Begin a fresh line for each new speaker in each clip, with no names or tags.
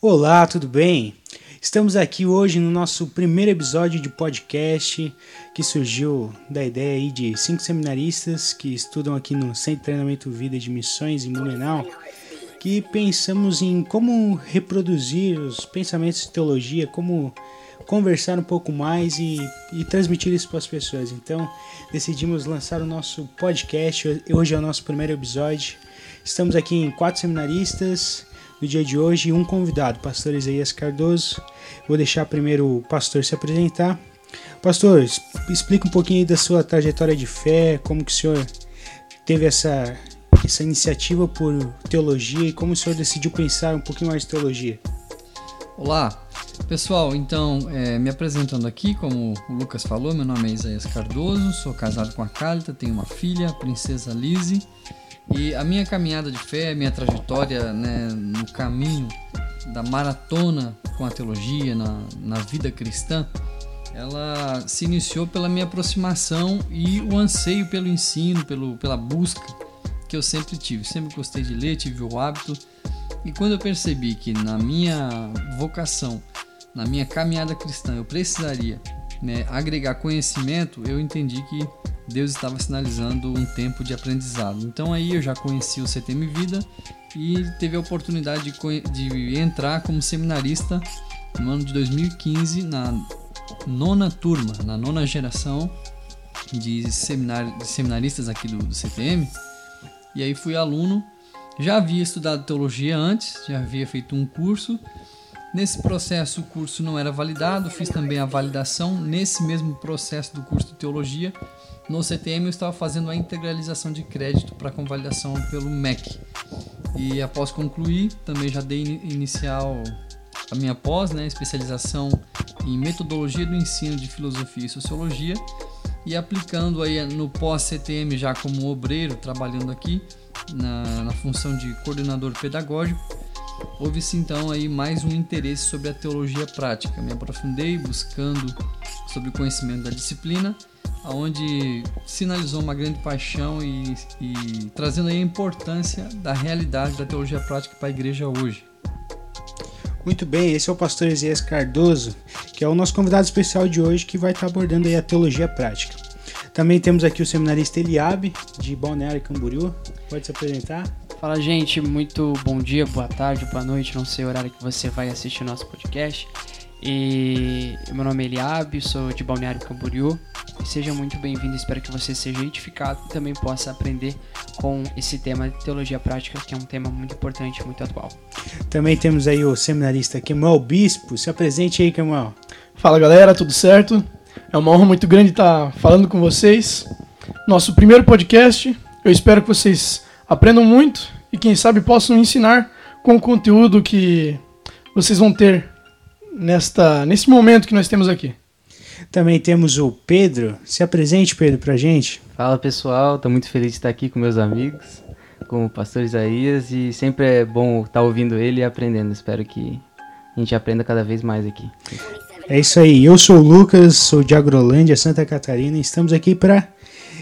Olá, tudo bem? Estamos aqui hoje no nosso primeiro episódio de podcast que surgiu da ideia aí de cinco seminaristas que estudam aqui no Centro de Treinamento Vida de Missões em Blumenau, que pensamos em como reproduzir os pensamentos de teologia, como conversar um pouco mais e, e transmitir isso para as pessoas. Então, decidimos lançar o nosso podcast. Hoje é o nosso primeiro episódio. Estamos aqui em quatro seminaristas no dia de hoje um convidado, pastor Isaías Cardoso. Vou deixar primeiro o pastor se apresentar. Pastor, explica um pouquinho da sua trajetória de fé, como que o senhor teve essa, essa iniciativa por teologia e como o senhor decidiu pensar um pouquinho mais de teologia.
Olá, pessoal. Então, é, me apresentando aqui, como o Lucas falou, meu nome é Isaías Cardoso, sou casado com a Cálita, tenho uma filha, a princesa Lise. E a minha caminhada de fé, a minha trajetória né, no caminho da maratona com a teologia, na, na vida cristã, ela se iniciou pela minha aproximação e o anseio pelo ensino, pelo, pela busca que eu sempre tive. Sempre gostei de ler, tive o hábito. E quando eu percebi que na minha vocação, na minha caminhada cristã, eu precisaria né, agregar conhecimento, eu entendi que Deus estava sinalizando um tempo de aprendizado. Então aí eu já conheci o CTM Vida e teve a oportunidade de, de entrar como seminarista no ano de 2015 na nona turma, na nona geração de, seminar, de seminaristas aqui do, do CTM. E aí fui aluno, já havia estudado teologia antes, já havia feito um curso Nesse processo, o curso não era validado, fiz também a validação. Nesse mesmo processo do curso de teologia, no CTM eu estava fazendo a integralização de crédito para convalidação pelo MEC. E após concluir, também já dei inicial a minha pós, né, especialização em metodologia do ensino de filosofia e sociologia, e aplicando aí no pós-CTM já como obreiro, trabalhando aqui na, na função de coordenador pedagógico houve-se então aí mais um interesse sobre a teologia prática. Me aprofundei buscando sobre o conhecimento da disciplina, aonde sinalizou uma grande paixão e, e trazendo aí a importância da realidade da teologia prática para a igreja hoje.
Muito bem, esse é o pastor Ezequiel Cardoso, que é o nosso convidado especial de hoje que vai estar abordando aí a teologia prática. Também temos aqui o seminarista Eliabe, de Balneário Camboriú. Pode se apresentar?
Fala, gente. Muito bom dia, boa tarde, boa noite. Não sei o horário que você vai assistir o nosso podcast. E meu nome é Eliabe, sou de Balneário Camboriú. seja muito bem-vindo. Espero que você seja edificado e também possa aprender com esse tema de teologia prática, que é um tema muito importante, muito atual.
Também temos aí o seminarista Kemal Bispo. Se apresente aí, Kemal.
Fala, galera. Tudo certo? É uma honra muito grande estar falando com vocês. Nosso primeiro podcast. Eu espero que vocês aprendam muito e quem sabe possam ensinar com o conteúdo que vocês vão ter nesta nesse momento que nós temos aqui.
Também temos o Pedro. Se apresente, Pedro, pra gente.
Fala pessoal, tô muito feliz de estar aqui com meus amigos, com o pastor Isaías e sempre é bom estar ouvindo ele e aprendendo. Espero que a gente aprenda cada vez mais aqui.
É isso aí. Eu sou o Lucas, sou de Agrolândia, Santa Catarina, e estamos aqui para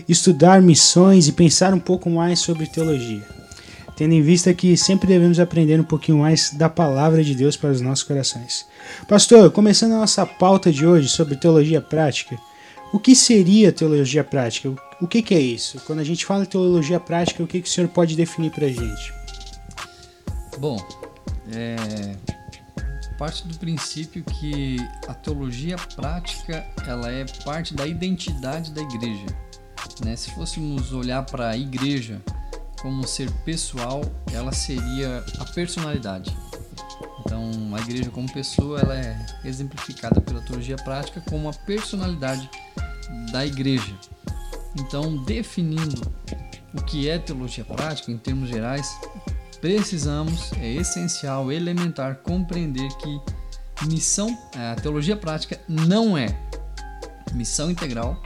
estudar missões e pensar um pouco mais sobre teologia. Tendo em vista que sempre devemos aprender um pouquinho mais da palavra de Deus para os nossos corações. Pastor, começando a nossa pauta de hoje sobre teologia prática, o que seria teologia prática? O que, que é isso? Quando a gente fala teologia prática, o que, que o senhor pode definir para a gente?
Bom, é, parte do princípio que a teologia prática ela é parte da identidade da igreja. Né? Se fôssemos olhar para a igreja como ser pessoal, ela seria a personalidade. Então, a igreja como pessoa, ela é exemplificada pela teologia prática como a personalidade da igreja. Então, definindo o que é teologia prática em termos gerais, precisamos, é essencial, elementar, compreender que missão, a teologia prática não é missão integral,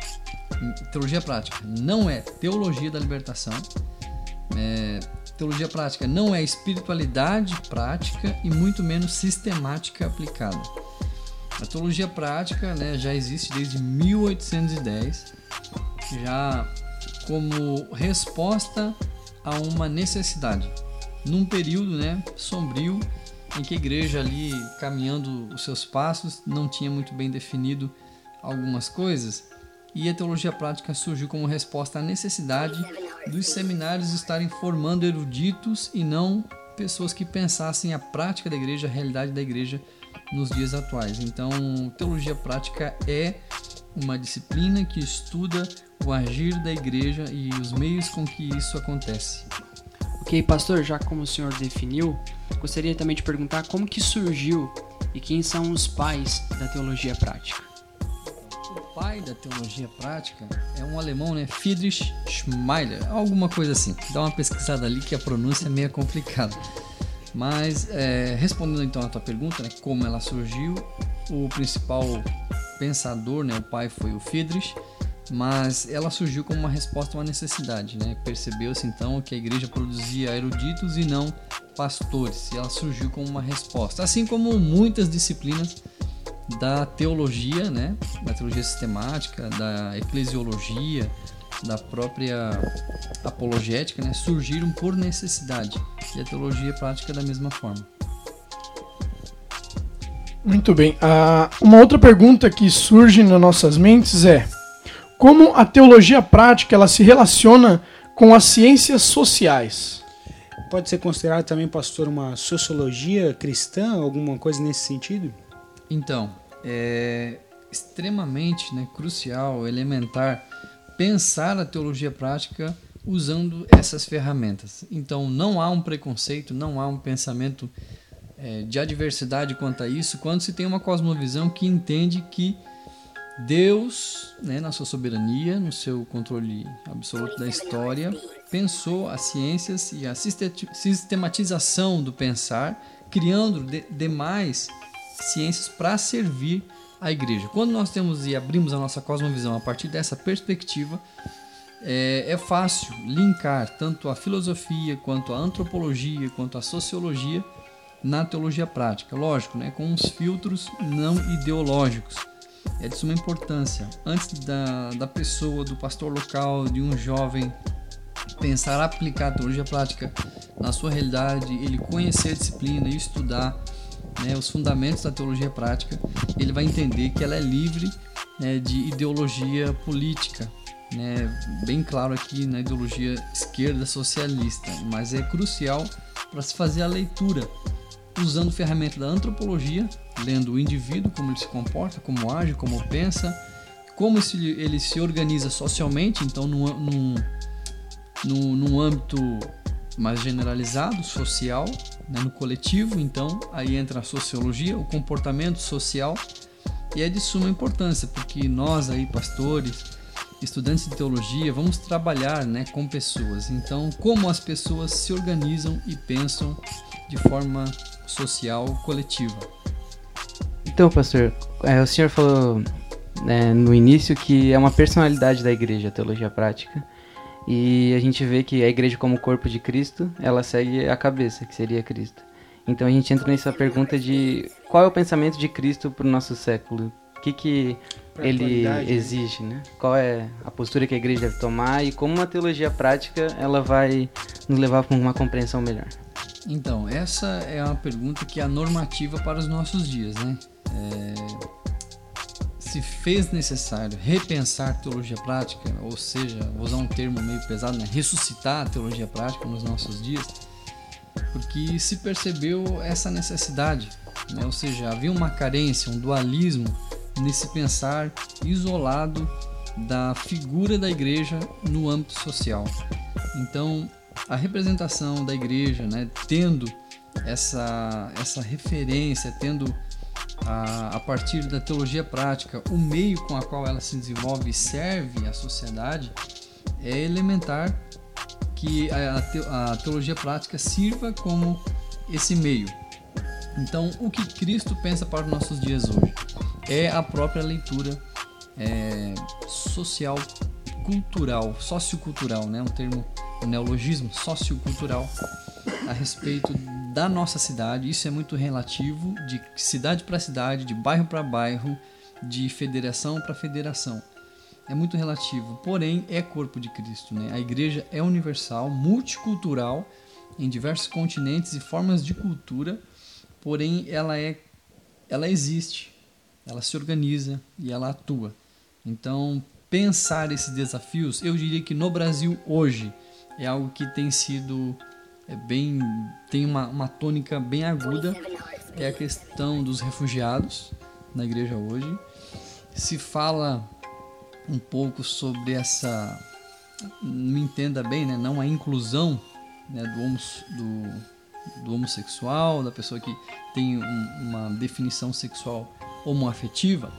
teologia prática não é teologia da libertação, é, teologia prática não é espiritualidade prática e muito menos sistemática aplicada. A teologia prática né, já existe desde 1810, já como resposta a uma necessidade num período né, sombrio em que a igreja ali caminhando os seus passos não tinha muito bem definido algumas coisas e a teologia prática surgiu como resposta à necessidade dos seminários estarem formando eruditos e não pessoas que pensassem a prática da igreja, a realidade da igreja nos dias atuais. Então, teologia prática é uma disciplina que estuda o agir da igreja e os meios com que isso acontece.
Ok, pastor, já como o senhor definiu, gostaria também de perguntar como que surgiu e quem são os pais da teologia prática
pai da teologia prática é um alemão, né? Friedrich Schmeiler, alguma coisa assim. Dá uma pesquisada ali que a pronúncia é meio complicada. Mas é, respondendo então a tua pergunta, né, como ela surgiu, o principal pensador, né, o pai foi o Friedrich, mas ela surgiu como uma resposta a uma necessidade, né? Percebeu-se então que a igreja produzia eruditos e não pastores, e ela surgiu como uma resposta, assim como muitas disciplinas da teologia, né? Da teologia sistemática, da eclesiologia, da própria apologética, né? Surgiram por necessidade. E a teologia prática da mesma forma.
Muito bem. Uh, uma outra pergunta que surge nas nossas mentes é: como a teologia prática ela se relaciona com as ciências sociais?
Pode ser considerado também, pastor, uma sociologia cristã, alguma coisa nesse sentido?
Então, é extremamente né, crucial, elementar, pensar a teologia prática usando essas ferramentas. Então, não há um preconceito, não há um pensamento é, de adversidade quanto a isso, quando se tem uma cosmovisão que entende que Deus, né, na sua soberania, no seu controle absoluto da história, pensou as ciências e a sistematização do pensar, criando de demais ciências para servir a igreja. Quando nós temos e abrimos a nossa cosmovisão a partir dessa perspectiva, é, é, fácil linkar tanto a filosofia, quanto a antropologia, quanto a sociologia na teologia prática. Lógico, né, com uns filtros não ideológicos. É de suma importância. Antes da, da pessoa, do pastor local, de um jovem pensar aplicar a teologia prática na sua realidade, ele conhecer a disciplina e estudar né, os fundamentos da teologia prática, ele vai entender que ela é livre né, de ideologia política, né, bem claro aqui na ideologia esquerda socialista, mas é crucial para se fazer a leitura usando ferramenta da antropologia, lendo o indivíduo, como ele se comporta, como age, como pensa, como ele se organiza socialmente, então num, num, num, âmbito mais generalizado, social, né, no coletivo, então aí entra a sociologia, o comportamento social, e é de suma importância, porque nós aí, pastores, estudantes de teologia, vamos trabalhar né, com pessoas. Então, como as pessoas se organizam e pensam de forma social coletiva.
Então, pastor, é, o senhor falou né, no início que é uma personalidade da igreja, a teologia prática. E a gente vê que a igreja como corpo de Cristo, ela segue a cabeça, que seria Cristo. Então a gente entra nessa pergunta de qual é o pensamento de Cristo para o nosso século? O que, que ele né? exige, né? Qual é a postura que a igreja deve tomar e como uma teologia prática ela vai nos levar para uma compreensão melhor?
Então, essa é uma pergunta que é normativa para os nossos dias, né? É se fez necessário repensar teologia prática, ou seja, vou usar um termo meio pesado, né? ressuscitar a teologia prática nos nossos dias, porque se percebeu essa necessidade, né? ou seja, havia uma carência, um dualismo nesse pensar isolado da figura da igreja no âmbito social. Então, a representação da igreja, né, tendo essa, essa referência, tendo a, a partir da teologia prática, o meio com a qual ela se desenvolve e serve à sociedade, é elementar que a, a teologia prática sirva como esse meio. Então, o que Cristo pensa para os nossos dias hoje é a própria leitura é, social, cultural, sociocultural, né? um termo, um neologismo sociocultural a respeito da nossa cidade. Isso é muito relativo, de cidade para cidade, de bairro para bairro, de federação para federação. É muito relativo, porém é corpo de Cristo. Né? A igreja é universal, multicultural, em diversos continentes e formas de cultura, porém ela é ela existe, ela se organiza e ela atua. Então, pensar esses desafios, eu diria que no Brasil hoje é algo que tem sido é bem tem uma, uma tônica bem aguda. É a questão dos refugiados na igreja hoje. Se fala um pouco sobre essa me entenda bem né não a inclusão né, do, homo, do, do homossexual da pessoa que tem um, uma definição sexual homoafetiva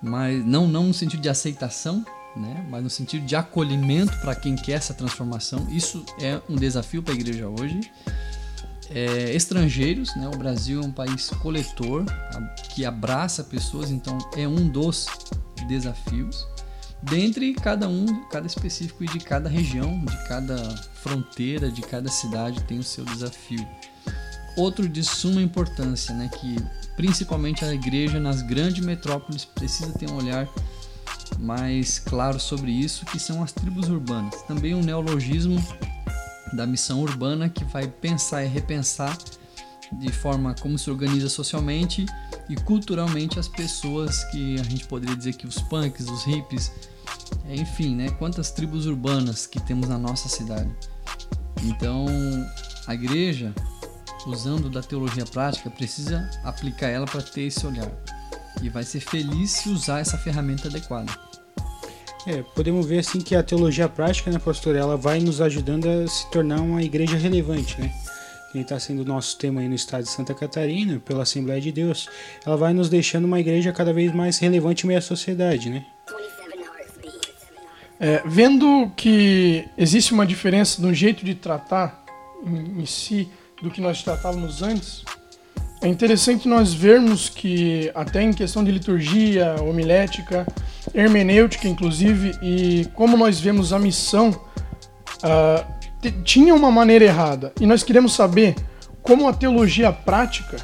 mas não não no sentido de aceitação né? mas no sentido de acolhimento para quem quer essa transformação. Isso é um desafio para a igreja hoje. É, estrangeiros, né? o Brasil é um país coletor que abraça pessoas, então é um dos desafios. Dentre cada um, cada específico e de cada região, de cada fronteira, de cada cidade tem o seu desafio. Outro de suma importância, né, que principalmente a igreja nas grandes metrópoles precisa ter um olhar mais claro sobre isso, que são as tribos urbanas. Também um neologismo da missão urbana que vai pensar e repensar de forma como se organiza socialmente e culturalmente as pessoas que a gente poderia dizer que os punks, os hippies, enfim, né? Quantas tribos urbanas que temos na nossa cidade. Então, a igreja, usando da teologia prática, precisa aplicar ela para ter esse olhar e vai ser feliz se usar essa ferramenta adequada.
É, podemos ver assim que a teologia prática, né, pastor, ela vai nos ajudando a se tornar uma igreja relevante, né? Que está sendo o nosso tema aí no estado de Santa Catarina, pela Assembleia de Deus. Ela vai nos deixando uma igreja cada vez mais relevante em meio à sociedade, né?
É, vendo que existe uma diferença no jeito de tratar em, em si do que nós tratávamos antes, é interessante nós vermos que, até em questão de liturgia, homilética, hermenêutica, inclusive, e como nós vemos a missão, uh, tinha uma maneira errada. E nós queremos saber como a teologia prática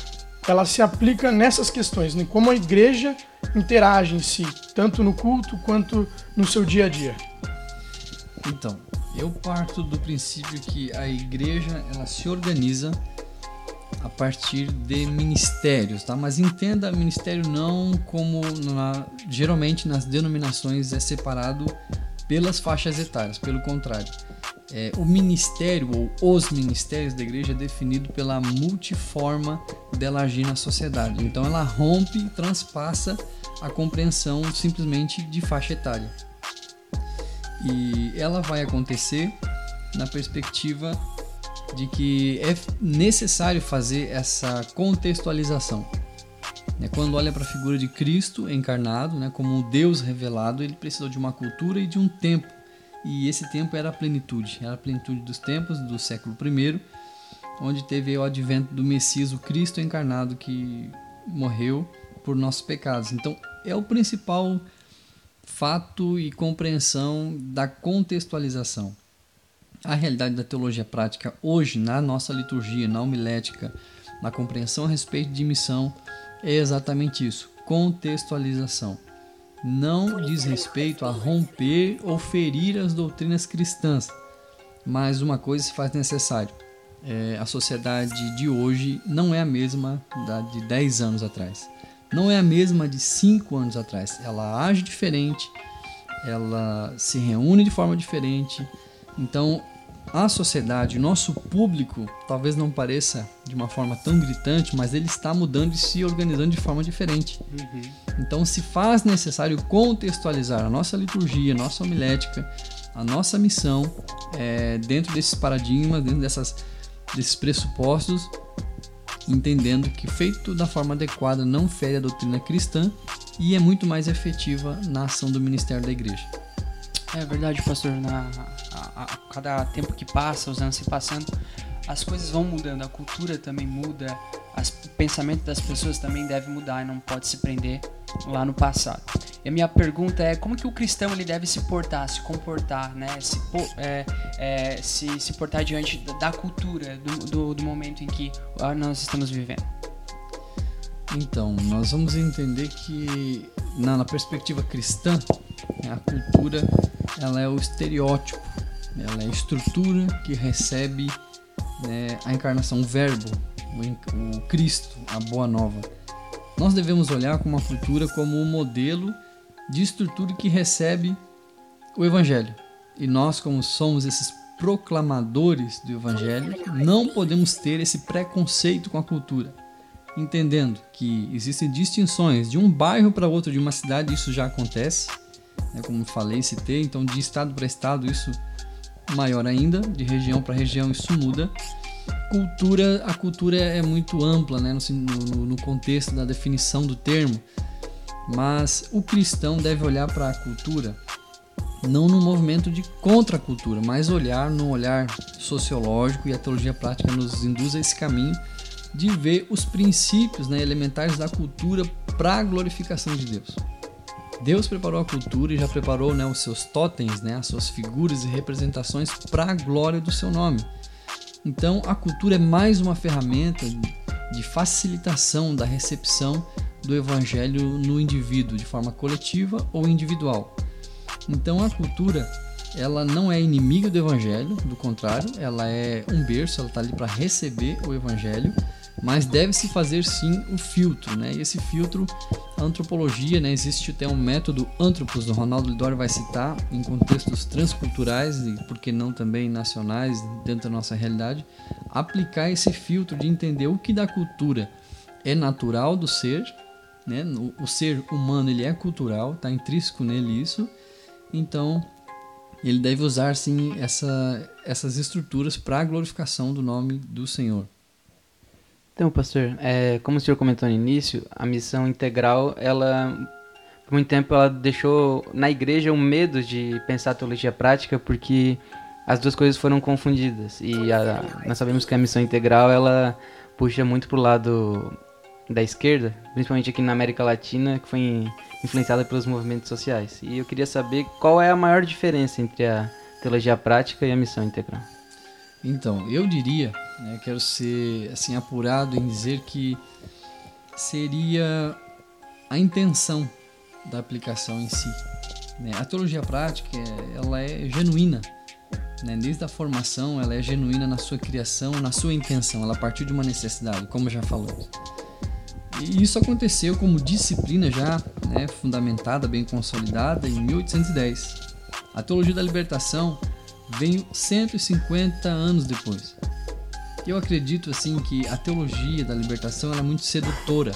ela se aplica nessas questões, né? como a igreja interage em si, tanto no culto quanto no seu dia a dia.
Então, eu parto do princípio que a igreja ela se organiza a partir de ministérios, tá? Mas entenda ministério não como na, geralmente nas denominações é separado pelas faixas etárias, pelo contrário. É, o ministério ou os ministérios da igreja é definido pela multiforma dela agir na sociedade. Então ela rompe e transpassa a compreensão simplesmente de faixa etária. E ela vai acontecer na perspectiva de que é necessário fazer essa contextualização. Né, quando olha para a figura de Cristo encarnado, né, como o Deus revelado, ele precisou de uma cultura e de um tempo. E esse tempo era a plenitude, era a plenitude dos tempos do século I, onde teve o advento do Messias, o Cristo encarnado, que morreu por nossos pecados. Então, é o principal fato e compreensão da contextualização a realidade da teologia prática hoje na nossa liturgia, na homilética, na compreensão a respeito de missão é exatamente isso: contextualização. Não diz respeito a romper ou ferir as doutrinas cristãs, mas uma coisa se faz necessário. É, a sociedade de hoje não é a mesma da de 10 anos atrás. Não é a mesma de 5 anos atrás. Ela age diferente, ela se reúne de forma diferente, então, a sociedade, nosso público, talvez não pareça de uma forma tão gritante, mas ele está mudando e se organizando de forma diferente. Uhum. Então, se faz necessário contextualizar a nossa liturgia, a nossa homilética, a nossa missão é, dentro desses paradigmas, dentro dessas, desses pressupostos, entendendo que feito da forma adequada não fere a doutrina cristã e é muito mais efetiva na ação do ministério da igreja.
É verdade, pastor. Na, a, a, cada tempo que passa, os anos se passando, as coisas vão mudando, a cultura também muda, as, o pensamento das pessoas também deve mudar e não pode se prender lá no passado. E a minha pergunta é como que o cristão ele deve se portar, se comportar, né? se, é, é, se, se portar diante da cultura, do, do, do momento em que ah, nós estamos vivendo.
Então, nós vamos entender que na, na perspectiva cristã, a cultura ela é o estereótipo, ela é a estrutura que recebe né, a encarnação, o Verbo, o, o Cristo, a Boa Nova. Nós devemos olhar como uma cultura como um modelo de estrutura que recebe o Evangelho. E nós, como somos esses proclamadores do Evangelho, não podemos ter esse preconceito com a cultura, entendendo que existem distinções de um bairro para outro, de uma cidade, isso já acontece, né, como falei, citei, então de estado para estado isso maior ainda, de região para região isso muda. Cultura, a cultura é muito ampla, né, no, no contexto da definição do termo, mas o cristão deve olhar para a cultura não no movimento de contracultura, mas olhar no olhar sociológico e a teologia prática nos induz a esse caminho de ver os princípios né, elementares da cultura para a glorificação de Deus. Deus preparou a cultura e já preparou né, os seus totens, né, as suas figuras e representações para a glória do seu nome. Então, a cultura é mais uma ferramenta de facilitação da recepção do evangelho no indivíduo, de forma coletiva ou individual. Então a cultura ela não é inimiga do evangelho, do contrário, ela é um berço, ela está ali para receber o evangelho, mas deve-se fazer sim o filtro, né? E esse filtro, a antropologia, né? Existe até um método antropos, do Ronaldo Lidório vai citar, em contextos transculturais e, por que não também nacionais, dentro da nossa realidade, aplicar esse filtro de entender o que da cultura é natural do ser, né? O, o ser humano, ele é cultural, está intrínseco nele isso, então, ele deve usar sim essa, essas estruturas para a glorificação do nome do Senhor.
Então, pastor, é, como o senhor comentou no início, a missão integral, ela por muito tempo ela deixou na igreja o medo de pensar a teologia prática porque as duas coisas foram confundidas e a, nós sabemos que a missão integral ela puxa muito para o lado da esquerda, principalmente aqui na América Latina, que foi influenciada pelos movimentos sociais. E eu queria saber qual é a maior diferença entre a teologia prática e a missão integral.
Então, eu diria, né, quero ser assim apurado em dizer que seria a intenção da aplicação em si. Né? A teologia prática, ela é genuína. Né? Desde a formação, ela é genuína na sua criação, na sua intenção. Ela partiu de uma necessidade, como já falamos. E isso aconteceu como disciplina já né, fundamentada, bem consolidada, em 1810. A teologia da libertação veio 150 anos depois. Eu acredito assim que a teologia da libertação é muito sedutora.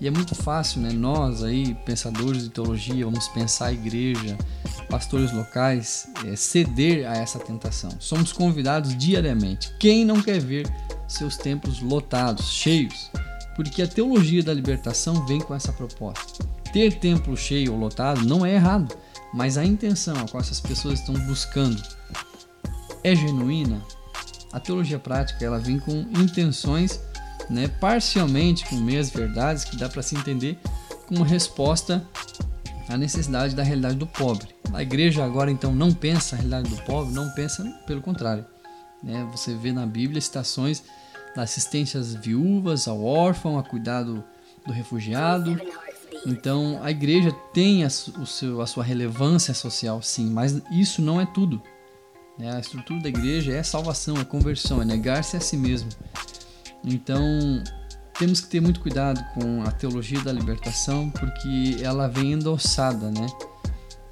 E é muito fácil, né? Nós aí, pensadores de teologia, vamos pensar a igreja, pastores locais, é, ceder a essa tentação. Somos convidados diariamente. Quem não quer ver seus templos lotados, cheios? porque a teologia da libertação vem com essa proposta. Ter templo cheio ou lotado não é errado, mas a intenção a qual essas pessoas estão buscando é genuína. A teologia prática ela vem com intenções, né, parcialmente com meias verdades que dá para se entender como resposta à necessidade da realidade do pobre. A igreja agora então não pensa a realidade do pobre, não pensa pelo contrário. Né? Você vê na Bíblia citações da assistência às viúvas, ao órfão, a cuidado do refugiado. Então a igreja tem a, o seu, a sua relevância social, sim, mas isso não é tudo. Né? A estrutura da igreja é salvação, é conversão, é negar-se a si mesmo. Então temos que ter muito cuidado com a teologia da libertação, porque ela vem endossada, né?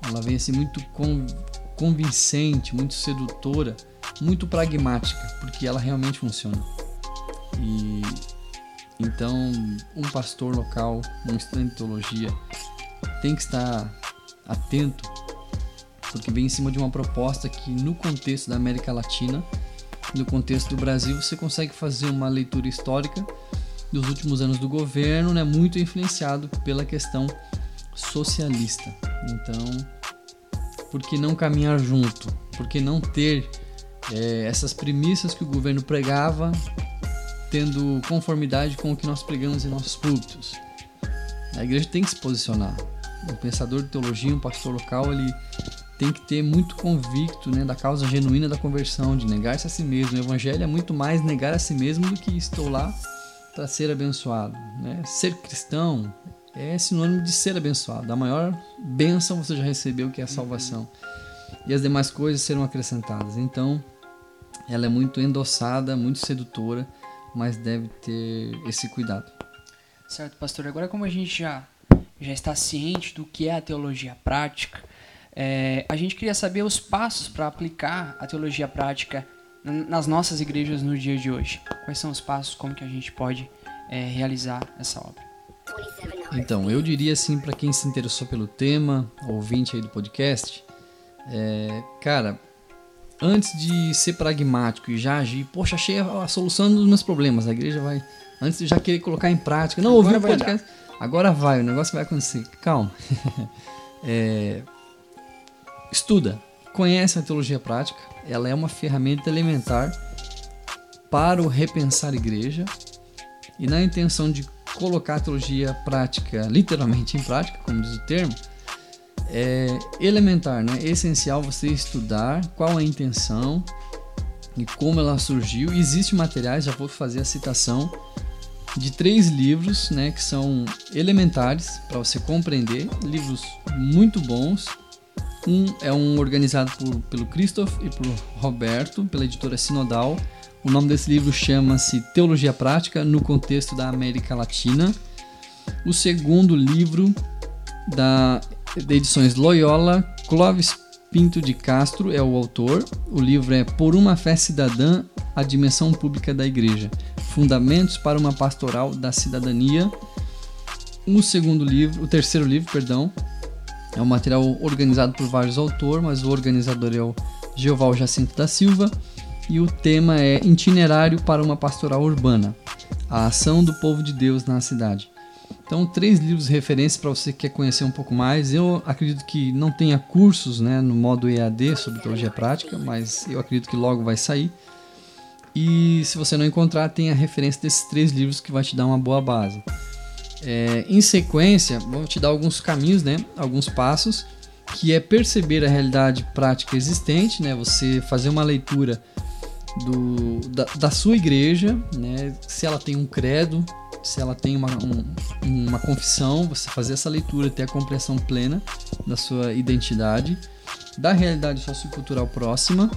Ela vem assim muito convincente, muito sedutora, muito pragmática, porque ela realmente funciona. E então um pastor local, um estudante de teologia, tem que estar atento, porque vem em cima de uma proposta que no contexto da América Latina, no contexto do Brasil, você consegue fazer uma leitura histórica dos últimos anos do governo, né, muito influenciado pela questão socialista. Então, por que não caminhar junto? Por que não ter é, essas premissas que o governo pregava tendo conformidade com o que nós pregamos em nossos púlpitos. A igreja tem que se posicionar. Um pensador de teologia, um pastor local, ele tem que ter muito convicto né, da causa genuína da conversão, de negar-se a si mesmo. O evangelho é muito mais negar a si mesmo do que estou lá para ser abençoado. Né? Ser cristão é sinônimo de ser abençoado. A maior bênção você já recebeu, que é a salvação. E as demais coisas serão acrescentadas. Então, ela é muito endossada, muito sedutora, mas deve ter esse cuidado.
Certo, pastor. Agora, como a gente já, já está ciente do que é a teologia prática, é, a gente queria saber os passos para aplicar a teologia prática nas nossas igrejas no dia de hoje. Quais são os passos, como que a gente pode é, realizar essa obra?
Então, eu diria assim para quem se interessou pelo tema, ouvinte aí do podcast, é, cara, antes de ser pragmático e já agir, poxa, achei a, a solução dos meus problemas, a igreja vai, antes de já querer colocar em prática, não ouvi o podcast, agora vai, o negócio vai acontecer, calma. é, estuda, conhece a teologia prática, ela é uma ferramenta elementar para o repensar igreja e na intenção de colocar a teologia prática literalmente em prática, como diz o termo, é elementar, né? É essencial você estudar qual é a intenção e como ela surgiu. Existem materiais, já vou fazer a citação de três livros, né, que são elementares para você compreender, livros muito bons. Um é um organizado por, pelo Christoph e por Roberto, pela editora Sinodal. O nome desse livro chama-se Teologia Prática no contexto da América Latina. O segundo livro da de edições Loyola, Clóvis Pinto de Castro é o autor. O livro é Por uma Fé Cidadã, a Dimensão Pública da Igreja. Fundamentos para uma Pastoral da Cidadania. O segundo livro, o terceiro livro, perdão, é um material organizado por vários autores, mas o organizador é o Geoval Jacinto da Silva. E o tema é Itinerário para uma Pastoral Urbana. A ação do povo de Deus na cidade. Então, três livros de referência para você que quer conhecer um pouco mais. Eu acredito que não tenha cursos né, no modo EAD sobre teologia prática, mas eu acredito que logo vai sair. E se você não encontrar, tem a referência desses três livros que vai te dar uma boa base. É, em sequência, vou te dar alguns caminhos, né, alguns passos, que é perceber a realidade prática existente, né, você fazer uma leitura do, da, da sua igreja, né, se ela tem um credo, se ela tem uma, um, uma confissão, você fazer essa leitura, ter a compreensão plena da sua identidade, da realidade sociocultural próxima,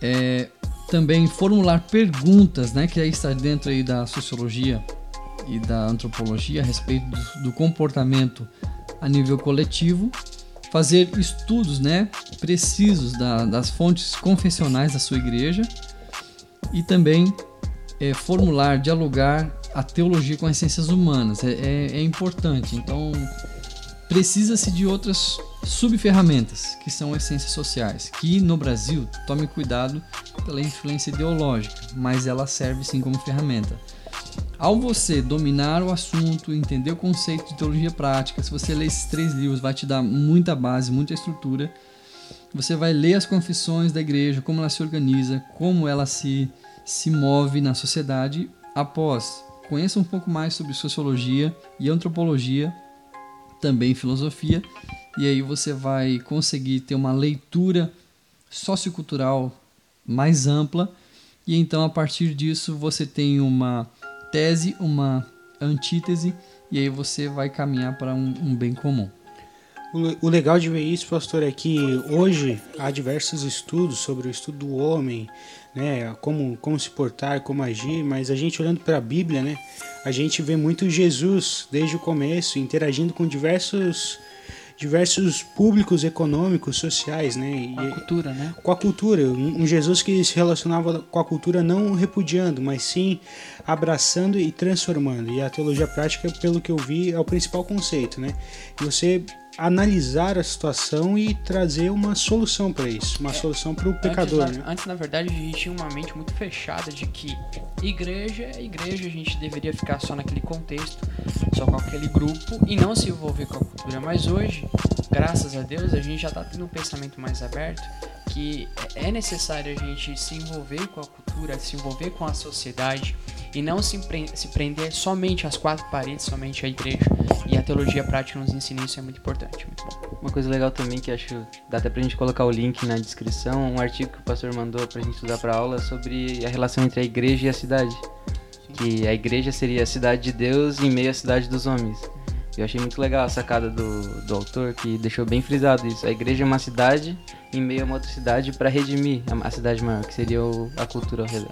é, também formular perguntas, né, que aí está dentro aí da sociologia e da antropologia a respeito do, do comportamento a nível coletivo, fazer estudos, né, precisos da, das fontes confessionais da sua igreja e também é, formular, dialogar a teologia com as ciências humanas. É, é, é importante. Então, precisa-se de outras subferramentas, que são as ciências sociais, que no Brasil, tome cuidado pela influência ideológica, mas ela serve sim como ferramenta. Ao você dominar o assunto, entender o conceito de teologia prática, se você ler esses três livros, vai te dar muita base, muita estrutura. Você vai ler as confissões da igreja, como ela se organiza, como ela se se move na sociedade após conheça um pouco mais sobre sociologia e antropologia, também filosofia, e aí você vai conseguir ter uma leitura sociocultural mais ampla, e então a partir disso você tem uma tese, uma antítese, e aí você vai caminhar para um, um bem comum.
O legal de ver isso, pastor, é que hoje há diversos estudos sobre o estudo do homem, né, como, como se portar, como agir, mas a gente olhando para a Bíblia, né, a gente vê muito Jesus desde o começo interagindo com diversos diversos públicos econômicos, sociais, né?
Com a cultura, né?
Com a cultura. Um Jesus que se relacionava com a cultura não repudiando, mas sim abraçando e transformando. E a teologia prática, pelo que eu vi, é o principal conceito, né? Você analisar a situação e trazer uma solução para isso, uma é, solução para o pecador.
Antes,
né?
antes, na verdade, a gente tinha uma mente muito fechada de que igreja é igreja, a gente deveria ficar só naquele contexto, só com aquele grupo e não se envolver com a cultura. Mas hoje, graças a Deus, a gente já está tendo um pensamento mais aberto que é necessário a gente se envolver com a cultura, se envolver com a sociedade e não se, se prender somente às quatro paredes, somente à igreja. E a teologia prática nos ensina isso, é muito importante, muito bom.
Uma coisa legal também que acho dá até pra gente colocar o link na descrição, um artigo que o pastor mandou pra gente estudar pra aula sobre a relação entre a igreja e a cidade. Sim. Que a igreja seria a cidade de Deus em meio à cidade dos homens. Eu achei muito legal a sacada do, do autor, que deixou bem frisado isso. A igreja é uma cidade em meio a uma outra cidade para redimir a, a, cidade maior, que seria o, a cultura ao redor.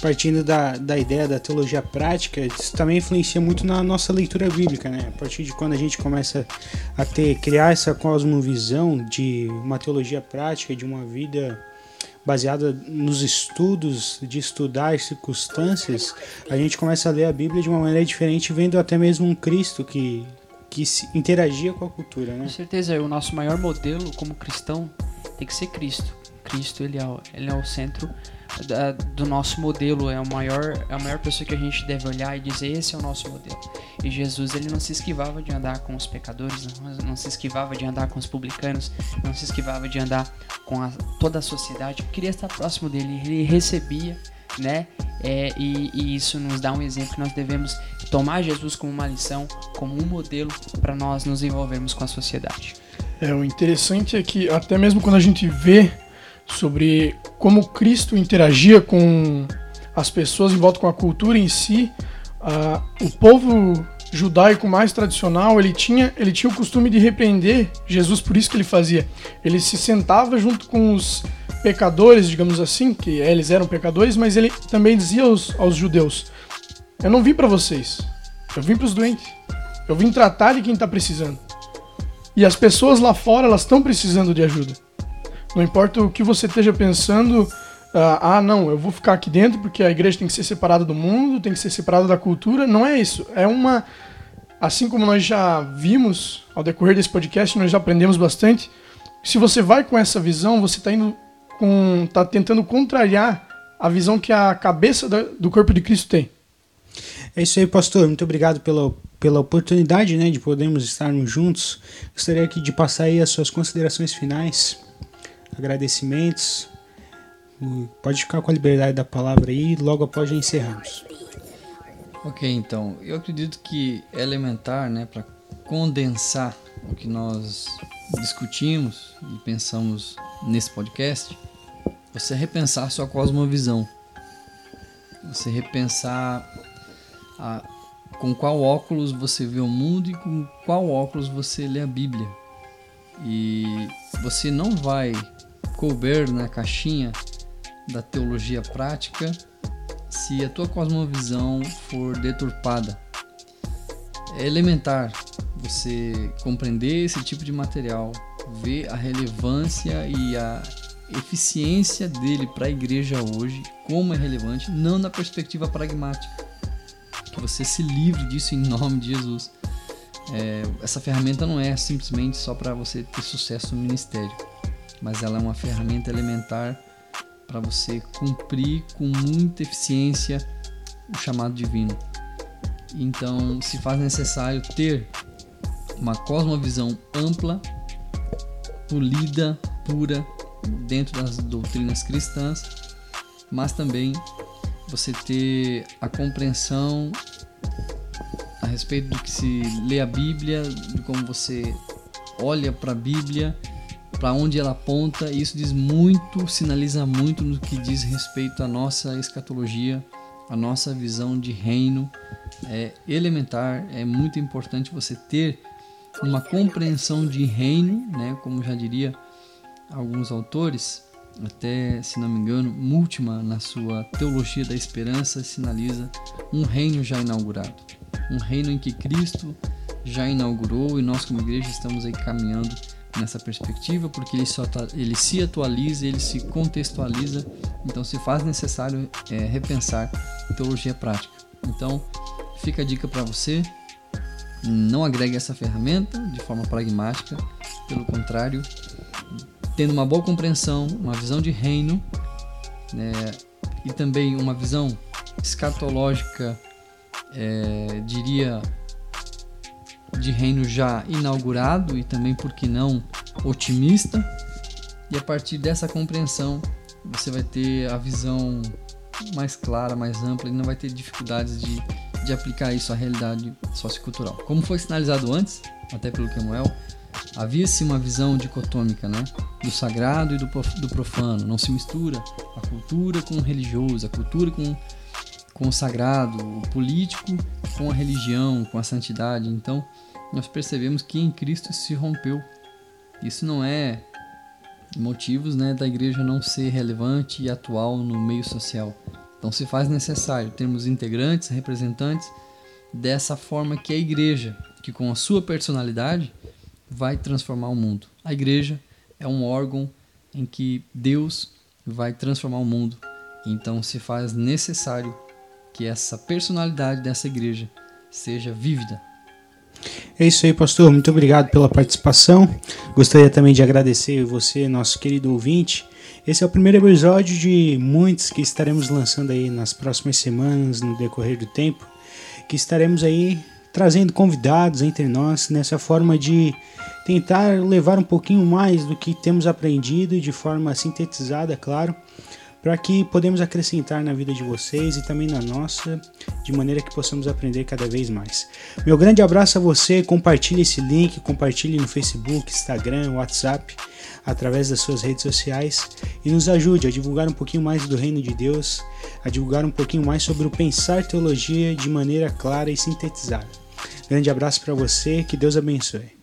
Partindo da, da ideia da teologia prática, isso também influencia muito na nossa leitura bíblica, né? A partir de quando a gente começa a ter, criar essa cosmovisão de uma teologia prática, de uma vida baseada nos estudos, de estudar as circunstâncias, a gente começa a ler a Bíblia de uma maneira diferente, vendo até mesmo um Cristo que, que interagia com a cultura, né?
Com certeza, o nosso maior modelo como cristão tem que ser Cristo. Cristo, ele é, ele é o centro da, do nosso modelo, é, o maior, é a maior pessoa que a gente deve olhar e dizer: esse é o nosso modelo. E Jesus, ele não se esquivava de andar com os pecadores, não, não se esquivava de andar com os publicanos, não se esquivava de andar com a, toda a sociedade, queria estar próximo dele, ele recebia, né? É, e, e, isso nos dá um exemplo que nós devemos tomar Jesus como uma lição, como um modelo para nós nos envolvermos com a sociedade.
É, o interessante é que até mesmo quando a gente vê sobre como Cristo interagia com as pessoas em volta com a cultura em si. Uh, o povo judaico mais tradicional ele tinha ele tinha o costume de repreender Jesus por isso que ele fazia. Ele se sentava junto com os pecadores digamos assim que eles eram pecadores mas ele também dizia aos, aos judeus eu não vim para vocês eu vim para os doentes eu vim tratar de quem está precisando. E as pessoas lá fora elas estão precisando de ajuda não importa o que você esteja pensando, ah, ah, não, eu vou ficar aqui dentro porque a igreja tem que ser separada do mundo, tem que ser separada da cultura. Não é isso. É uma. Assim como nós já vimos ao decorrer desse podcast, nós já aprendemos bastante. Se você vai com essa visão, você está indo com. tá tentando contrariar a visão que a cabeça do corpo de Cristo tem.
É isso aí, pastor. Muito obrigado pela, pela oportunidade né, de podermos estarmos juntos. Gostaria aqui de passar aí as suas considerações finais agradecimentos. Pode ficar com a liberdade da palavra aí, logo após já encerramos.
Ok, então, eu acredito que é elementar, né, para condensar o que nós discutimos e pensamos nesse podcast, você repensar sua cosmovisão. Você repensar a, com qual óculos você vê o mundo e com qual óculos você lê a Bíblia. E você não vai couber na caixinha da teologia prática se a tua cosmovisão for deturpada. É elementar você compreender esse tipo de material, ver a relevância e a eficiência dele para a igreja hoje, como é relevante, não na perspectiva pragmática. Que você se livre disso em nome de Jesus. É, essa ferramenta não é simplesmente só para você ter sucesso no ministério mas ela é uma ferramenta elementar para você cumprir com muita eficiência o chamado divino. Então, se faz necessário ter uma cosmovisão ampla, polida, pura, dentro das doutrinas cristãs, mas também você ter a compreensão respeito do que se lê a Bíblia, de como você olha para a Bíblia para onde ela aponta, e isso diz muito, sinaliza muito no que diz respeito à nossa escatologia, à nossa visão de reino. É elementar, é muito importante você ter uma compreensão de reino, né, como já diria alguns autores, até se não me engano, Múltima na sua Teologia da Esperança sinaliza um reino já inaugurado, um reino em que Cristo já inaugurou e nós como igreja estamos aí caminhando nessa perspectiva, porque ele, só ele se atualiza, ele se contextualiza, então se faz necessário é, repensar teologia prática. Então, fica a dica para você, não agregue essa ferramenta de forma pragmática, pelo contrário, tendo uma boa compreensão, uma visão de reino né, e também uma visão escatológica, é, diria de reino já inaugurado e também, por que não, otimista. E a partir dessa compreensão, você vai ter a visão mais clara, mais ampla e não vai ter dificuldades de, de aplicar isso à realidade sociocultural. Como foi sinalizado antes, até pelo Kemuel, havia-se uma visão dicotômica, né? Do sagrado e do, do profano. Não se mistura a cultura com o religioso, a cultura com, com o sagrado, o político com a religião, com a santidade. Então, nós percebemos que em Cristo se rompeu. Isso não é motivos né, da igreja não ser relevante e atual no meio social. Então se faz necessário termos integrantes, representantes dessa forma que a igreja, que com a sua personalidade vai transformar o mundo. A igreja é um órgão em que Deus vai transformar o mundo. Então se faz necessário que essa personalidade dessa igreja seja vívida.
É isso aí, pastor. Muito obrigado pela participação. Gostaria também de agradecer você, nosso querido ouvinte. Esse é o primeiro episódio de muitos que estaremos lançando aí nas próximas semanas, no decorrer do tempo, que estaremos aí trazendo convidados entre nós nessa forma de tentar levar um pouquinho mais do que temos aprendido de forma sintetizada, claro, para que podemos acrescentar na vida de vocês e também na nossa, de maneira que possamos aprender cada vez mais. Meu grande abraço a você, compartilhe esse link, compartilhe no Facebook, Instagram, WhatsApp, através das suas redes sociais e nos ajude a divulgar um pouquinho mais do reino de Deus, a divulgar um pouquinho mais sobre o pensar teologia de maneira clara e sintetizada. Grande abraço para você, que Deus abençoe.